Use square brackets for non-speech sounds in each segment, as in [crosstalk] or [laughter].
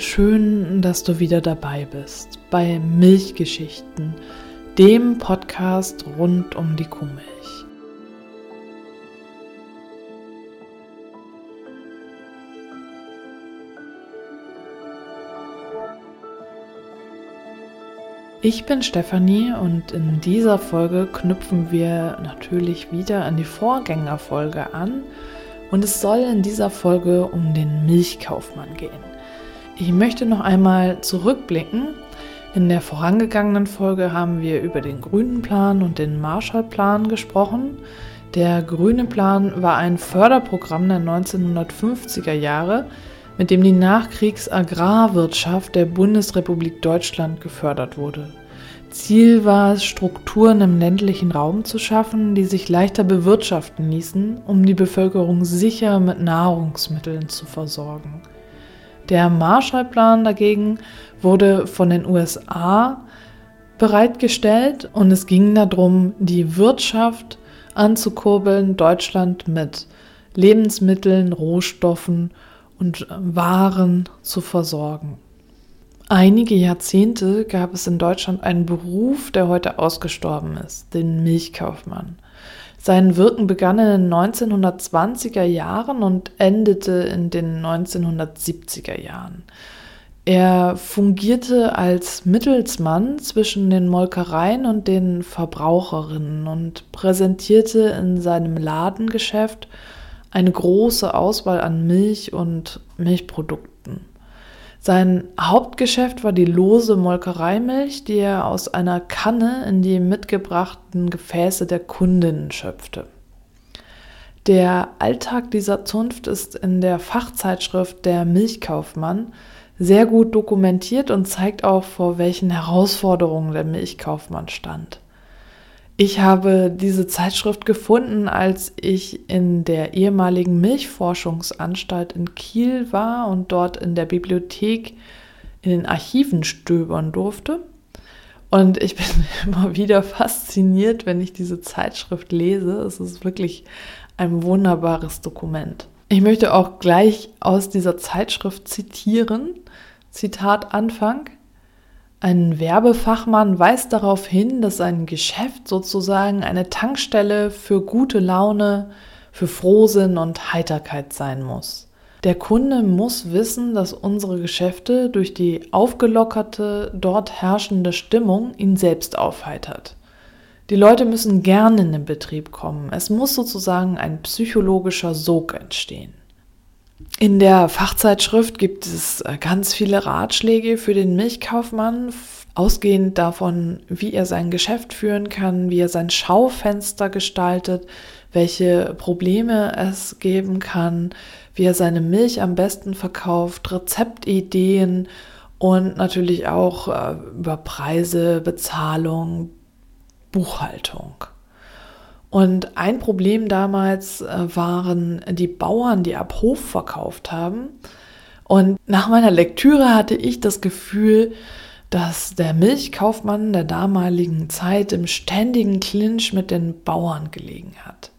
schön, dass du wieder dabei bist bei Milchgeschichten, dem Podcast rund um die Kuhmilch. Ich bin Stefanie und in dieser Folge knüpfen wir natürlich wieder an die Vorgängerfolge an und es soll in dieser Folge um den Milchkaufmann gehen. Ich möchte noch einmal zurückblicken. In der vorangegangenen Folge haben wir über den grünen Plan und den Marshallplan gesprochen. Der grüne Plan war ein Förderprogramm der 1950er Jahre, mit dem die Nachkriegsagrarwirtschaft der Bundesrepublik Deutschland gefördert wurde. Ziel war es, Strukturen im ländlichen Raum zu schaffen, die sich leichter bewirtschaften ließen, um die Bevölkerung sicher mit Nahrungsmitteln zu versorgen. Der Marshallplan dagegen wurde von den USA bereitgestellt und es ging darum, die Wirtschaft anzukurbeln, Deutschland mit Lebensmitteln, Rohstoffen und Waren zu versorgen. Einige Jahrzehnte gab es in Deutschland einen Beruf, der heute ausgestorben ist, den Milchkaufmann. Sein Wirken begann in den 1920er Jahren und endete in den 1970er Jahren. Er fungierte als Mittelsmann zwischen den Molkereien und den Verbraucherinnen und präsentierte in seinem Ladengeschäft eine große Auswahl an Milch und Milchprodukten. Sein Hauptgeschäft war die lose Molkereimilch, die er aus einer Kanne in die mitgebrachten Gefäße der Kundinnen schöpfte. Der Alltag dieser Zunft ist in der Fachzeitschrift Der Milchkaufmann sehr gut dokumentiert und zeigt auch, vor welchen Herausforderungen der Milchkaufmann stand. Ich habe diese Zeitschrift gefunden, als ich in der ehemaligen Milchforschungsanstalt in Kiel war und dort in der Bibliothek in den Archiven stöbern durfte. Und ich bin [laughs] immer wieder fasziniert, wenn ich diese Zeitschrift lese. Es ist wirklich ein wunderbares Dokument. Ich möchte auch gleich aus dieser Zeitschrift zitieren. Zitat Anfang. Ein Werbefachmann weist darauf hin, dass ein Geschäft sozusagen eine Tankstelle für gute Laune, für Frohsinn und Heiterkeit sein muss. Der Kunde muss wissen, dass unsere Geschäfte durch die aufgelockerte, dort herrschende Stimmung ihn selbst aufheitert. Die Leute müssen gern in den Betrieb kommen. Es muss sozusagen ein psychologischer Sog entstehen. In der Fachzeitschrift gibt es äh, ganz viele Ratschläge für den Milchkaufmann, ausgehend davon, wie er sein Geschäft führen kann, wie er sein Schaufenster gestaltet, welche Probleme es geben kann, wie er seine Milch am besten verkauft, Rezeptideen und natürlich auch äh, über Preise, Bezahlung, Buchhaltung. Und ein Problem damals äh, waren die Bauern, die ab Hof verkauft haben. Und nach meiner Lektüre hatte ich das Gefühl, dass der Milchkaufmann der damaligen Zeit im ständigen Clinch mit den Bauern gelegen hat.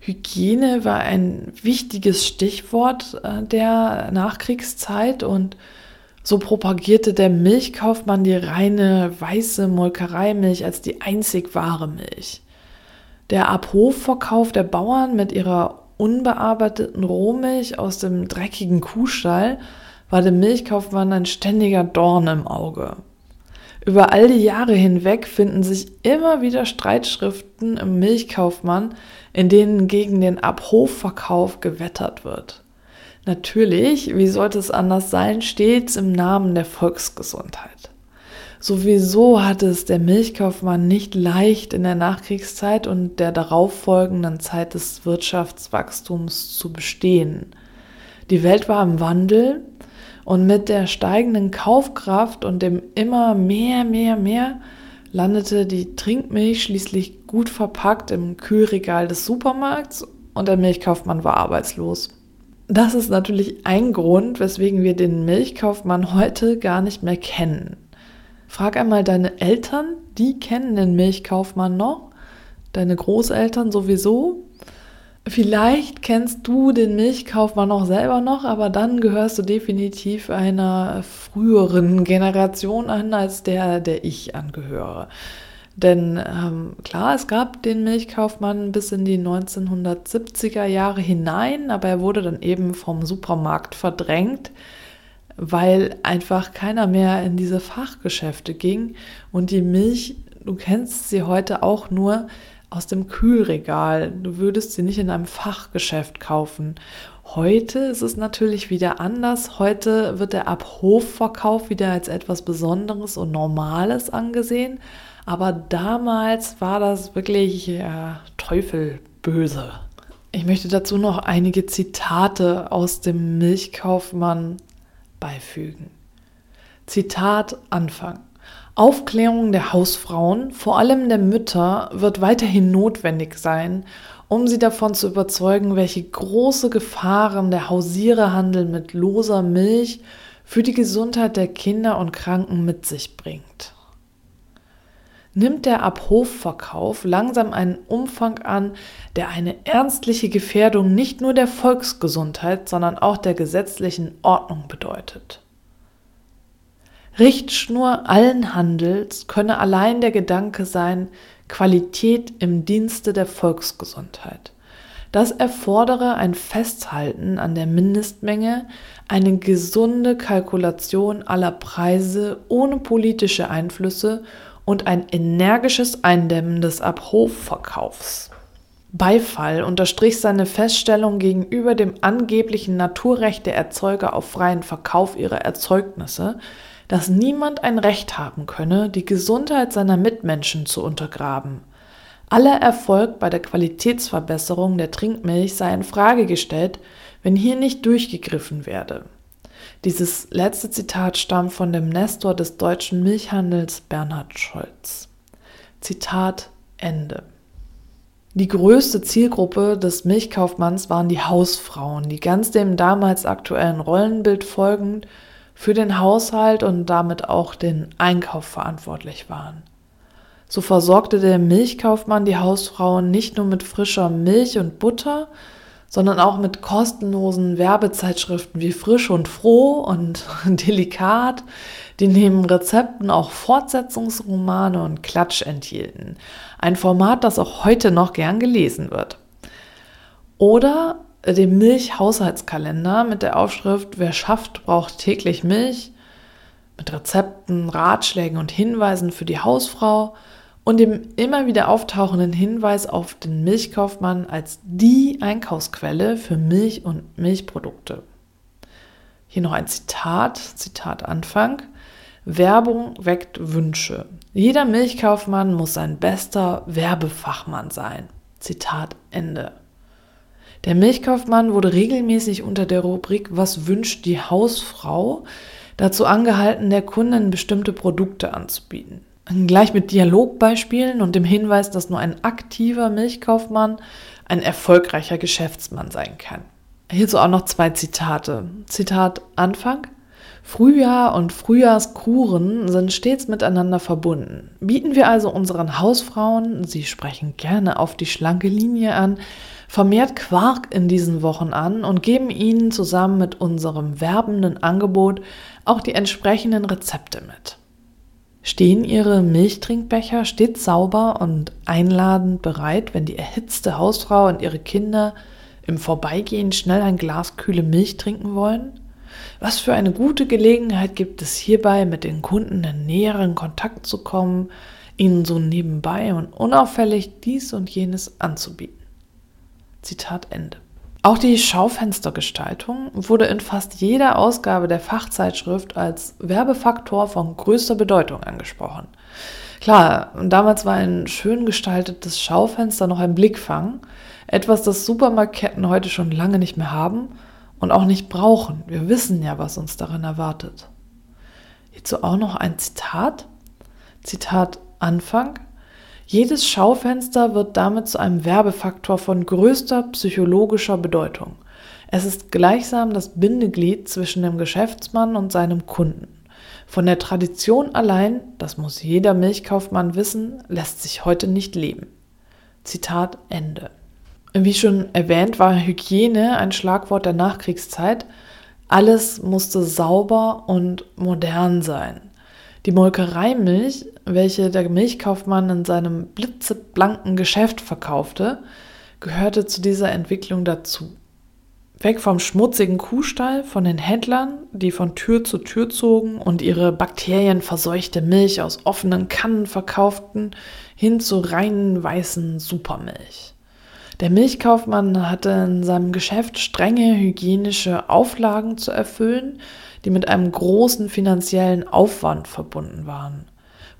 Hygiene war ein wichtiges Stichwort äh, der Nachkriegszeit und so propagierte der Milchkaufmann die reine weiße Molkereimilch als die einzig wahre Milch. Der Abhofverkauf der Bauern mit ihrer unbearbeiteten Rohmilch aus dem dreckigen Kuhstall war dem Milchkaufmann ein ständiger Dorn im Auge. Über all die Jahre hinweg finden sich immer wieder Streitschriften im Milchkaufmann, in denen gegen den Abhofverkauf gewettert wird. Natürlich, wie sollte es anders sein, stets im Namen der Volksgesundheit. Sowieso hatte es der Milchkaufmann nicht leicht in der Nachkriegszeit und der darauffolgenden Zeit des Wirtschaftswachstums zu bestehen. Die Welt war im Wandel und mit der steigenden Kaufkraft und dem immer mehr, mehr, mehr landete die Trinkmilch schließlich gut verpackt im Kühlregal des Supermarkts und der Milchkaufmann war arbeitslos. Das ist natürlich ein Grund, weswegen wir den Milchkaufmann heute gar nicht mehr kennen. Frag einmal deine Eltern, die kennen den Milchkaufmann noch, deine Großeltern sowieso. Vielleicht kennst du den Milchkaufmann auch selber noch, aber dann gehörst du definitiv einer früheren Generation an, als der, der ich angehöre. Denn ähm, klar, es gab den Milchkaufmann bis in die 1970er Jahre hinein, aber er wurde dann eben vom Supermarkt verdrängt, weil einfach keiner mehr in diese Fachgeschäfte ging und die Milch, du kennst sie heute auch nur aus dem Kühlregal. Du würdest sie nicht in einem Fachgeschäft kaufen. Heute ist es natürlich wieder anders. Heute wird der Abhofverkauf wieder als etwas Besonderes und Normales angesehen. Aber damals war das wirklich ja, Teufelböse. Ich möchte dazu noch einige Zitate aus dem Milchkaufmann beifügen. Zitat Anfang. Aufklärung der Hausfrauen, vor allem der Mütter, wird weiterhin notwendig sein, um sie davon zu überzeugen, welche große Gefahren der Hausiererhandel mit loser Milch für die Gesundheit der Kinder und Kranken mit sich bringt. Nimmt der Abhofverkauf langsam einen Umfang an, der eine ernstliche Gefährdung nicht nur der Volksgesundheit, sondern auch der gesetzlichen Ordnung bedeutet. Richtschnur allen Handels könne allein der Gedanke sein, Qualität im Dienste der Volksgesundheit. Das erfordere ein Festhalten an der Mindestmenge, eine gesunde Kalkulation aller Preise ohne politische Einflüsse und ein energisches Eindämmen des Abhofverkaufs. Beifall unterstrich seine Feststellung gegenüber dem angeblichen Naturrecht der Erzeuger auf freien Verkauf ihrer Erzeugnisse, dass niemand ein Recht haben könne, die Gesundheit seiner Mitmenschen zu untergraben. Aller Erfolg bei der Qualitätsverbesserung der Trinkmilch sei in Frage gestellt, wenn hier nicht durchgegriffen werde. Dieses letzte Zitat stammt von dem Nestor des deutschen Milchhandels Bernhard Scholz. Zitat Ende. Die größte Zielgruppe des Milchkaufmanns waren die Hausfrauen, die ganz dem damals aktuellen Rollenbild folgend für den Haushalt und damit auch den Einkauf verantwortlich waren. So versorgte der Milchkaufmann die Hausfrauen nicht nur mit frischer Milch und Butter, sondern auch mit kostenlosen Werbezeitschriften wie Frisch und Froh und [laughs] Delikat, die neben Rezepten auch Fortsetzungsromane und Klatsch enthielten. Ein Format, das auch heute noch gern gelesen wird. Oder dem Milchhaushaltskalender mit der Aufschrift Wer schafft, braucht täglich Milch, mit Rezepten, Ratschlägen und Hinweisen für die Hausfrau und dem immer wieder auftauchenden Hinweis auf den Milchkaufmann als die Einkaufsquelle für Milch und Milchprodukte. Hier noch ein Zitat, Zitat Anfang. Werbung weckt Wünsche. Jeder Milchkaufmann muss sein bester Werbefachmann sein. Zitat Ende. Der Milchkaufmann wurde regelmäßig unter der Rubrik Was wünscht die Hausfrau dazu angehalten, der Kundin bestimmte Produkte anzubieten. Gleich mit Dialogbeispielen und dem Hinweis, dass nur ein aktiver Milchkaufmann ein erfolgreicher Geschäftsmann sein kann. Hierzu auch noch zwei Zitate. Zitat Anfang. Frühjahr und Frühjahrskuren sind stets miteinander verbunden. Bieten wir also unseren Hausfrauen, sie sprechen gerne auf die schlanke Linie an, vermehrt Quark in diesen Wochen an und geben ihnen zusammen mit unserem werbenden Angebot auch die entsprechenden Rezepte mit. Stehen ihre Milchtrinkbecher stets sauber und einladend bereit, wenn die erhitzte Hausfrau und ihre Kinder im Vorbeigehen schnell ein Glas kühle Milch trinken wollen? Was für eine gute Gelegenheit gibt es hierbei, mit den Kunden in näheren Kontakt zu kommen, ihnen so nebenbei und unauffällig dies und jenes anzubieten. Zitat Ende. Auch die Schaufenstergestaltung wurde in fast jeder Ausgabe der Fachzeitschrift als Werbefaktor von größter Bedeutung angesprochen. Klar, damals war ein schön gestaltetes Schaufenster noch ein Blickfang, etwas, das Supermarktketten heute schon lange nicht mehr haben und auch nicht brauchen. Wir wissen ja, was uns darin erwartet. Hierzu auch noch ein Zitat. Zitat Anfang. Jedes Schaufenster wird damit zu einem Werbefaktor von größter psychologischer Bedeutung. Es ist gleichsam das Bindeglied zwischen dem Geschäftsmann und seinem Kunden. Von der Tradition allein, das muss jeder Milchkaufmann wissen, lässt sich heute nicht leben. Zitat Ende. Wie schon erwähnt, war Hygiene ein Schlagwort der Nachkriegszeit. Alles musste sauber und modern sein. Die Molkereimilch, welche der Milchkaufmann in seinem blitzeblanken Geschäft verkaufte, gehörte zu dieser Entwicklung dazu. Weg vom schmutzigen Kuhstall, von den Händlern, die von Tür zu Tür zogen und ihre bakterienverseuchte Milch aus offenen Kannen verkauften, hin zu reinen weißen Supermilch. Der Milchkaufmann hatte in seinem Geschäft strenge hygienische Auflagen zu erfüllen, die mit einem großen finanziellen Aufwand verbunden waren.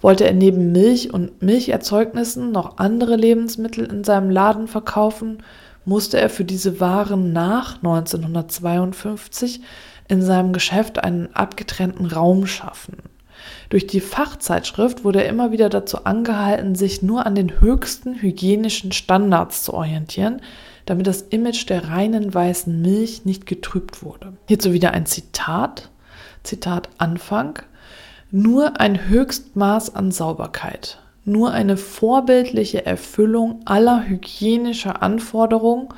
Wollte er neben Milch und Milcherzeugnissen noch andere Lebensmittel in seinem Laden verkaufen, musste er für diese Waren nach 1952 in seinem Geschäft einen abgetrennten Raum schaffen. Durch die Fachzeitschrift wurde er immer wieder dazu angehalten, sich nur an den höchsten hygienischen Standards zu orientieren, damit das Image der reinen weißen Milch nicht getrübt wurde. Hierzu wieder ein Zitat. Zitat Anfang. Nur ein Höchstmaß an Sauberkeit, nur eine vorbildliche Erfüllung aller hygienischer Anforderungen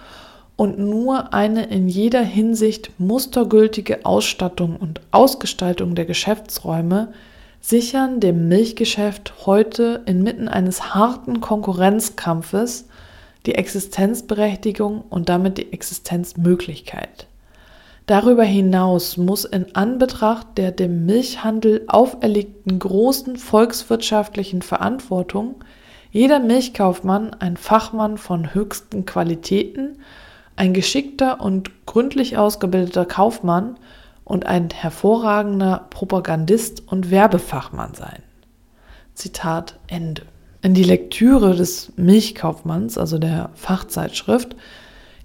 und nur eine in jeder Hinsicht mustergültige Ausstattung und Ausgestaltung der Geschäftsräume sichern dem Milchgeschäft heute inmitten eines harten Konkurrenzkampfes die Existenzberechtigung und damit die Existenzmöglichkeit. Darüber hinaus muss in Anbetracht der dem Milchhandel auferlegten großen volkswirtschaftlichen Verantwortung jeder Milchkaufmann ein Fachmann von höchsten Qualitäten, ein geschickter und gründlich ausgebildeter Kaufmann und ein hervorragender Propagandist und Werbefachmann sein. Zitat Ende. In die Lektüre des Milchkaufmanns, also der Fachzeitschrift,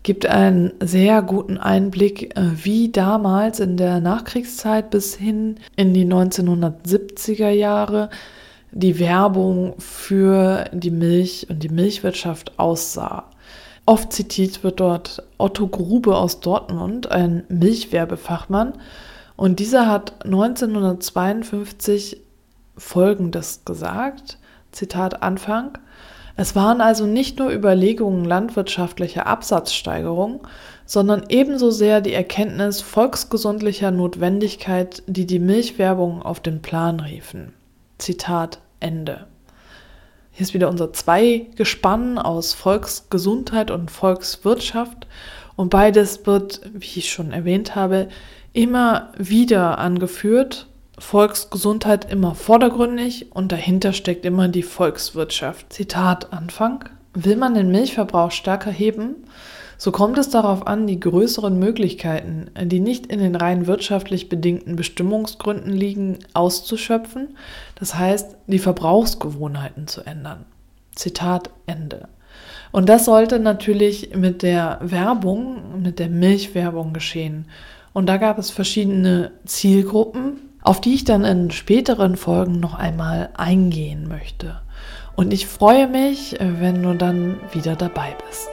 gibt einen sehr guten Einblick, äh, wie damals in der Nachkriegszeit bis hin in die 1970er Jahre die Werbung für die Milch und die Milchwirtschaft aussah. Oft zitiert wird dort Otto Grube aus Dortmund, ein Milchwerbefachmann, und dieser hat 1952 Folgendes gesagt, Zitat Anfang, es waren also nicht nur Überlegungen landwirtschaftlicher Absatzsteigerung, sondern ebenso sehr die Erkenntnis volksgesundlicher Notwendigkeit, die die Milchwerbung auf den Plan riefen. Zitat Ende. Hier ist wieder unser Zweigespann aus Volksgesundheit und Volkswirtschaft. Und beides wird, wie ich schon erwähnt habe, immer wieder angeführt. Volksgesundheit immer vordergründig und dahinter steckt immer die Volkswirtschaft. Zitat Anfang. Will man den Milchverbrauch stärker heben, so kommt es darauf an, die größeren Möglichkeiten, die nicht in den rein wirtschaftlich bedingten Bestimmungsgründen liegen, auszuschöpfen, das heißt, die Verbrauchsgewohnheiten zu ändern. Zitat Ende. Und das sollte natürlich mit der Werbung, mit der Milchwerbung geschehen. Und da gab es verschiedene Zielgruppen, auf die ich dann in späteren Folgen noch einmal eingehen möchte. Und ich freue mich, wenn du dann wieder dabei bist.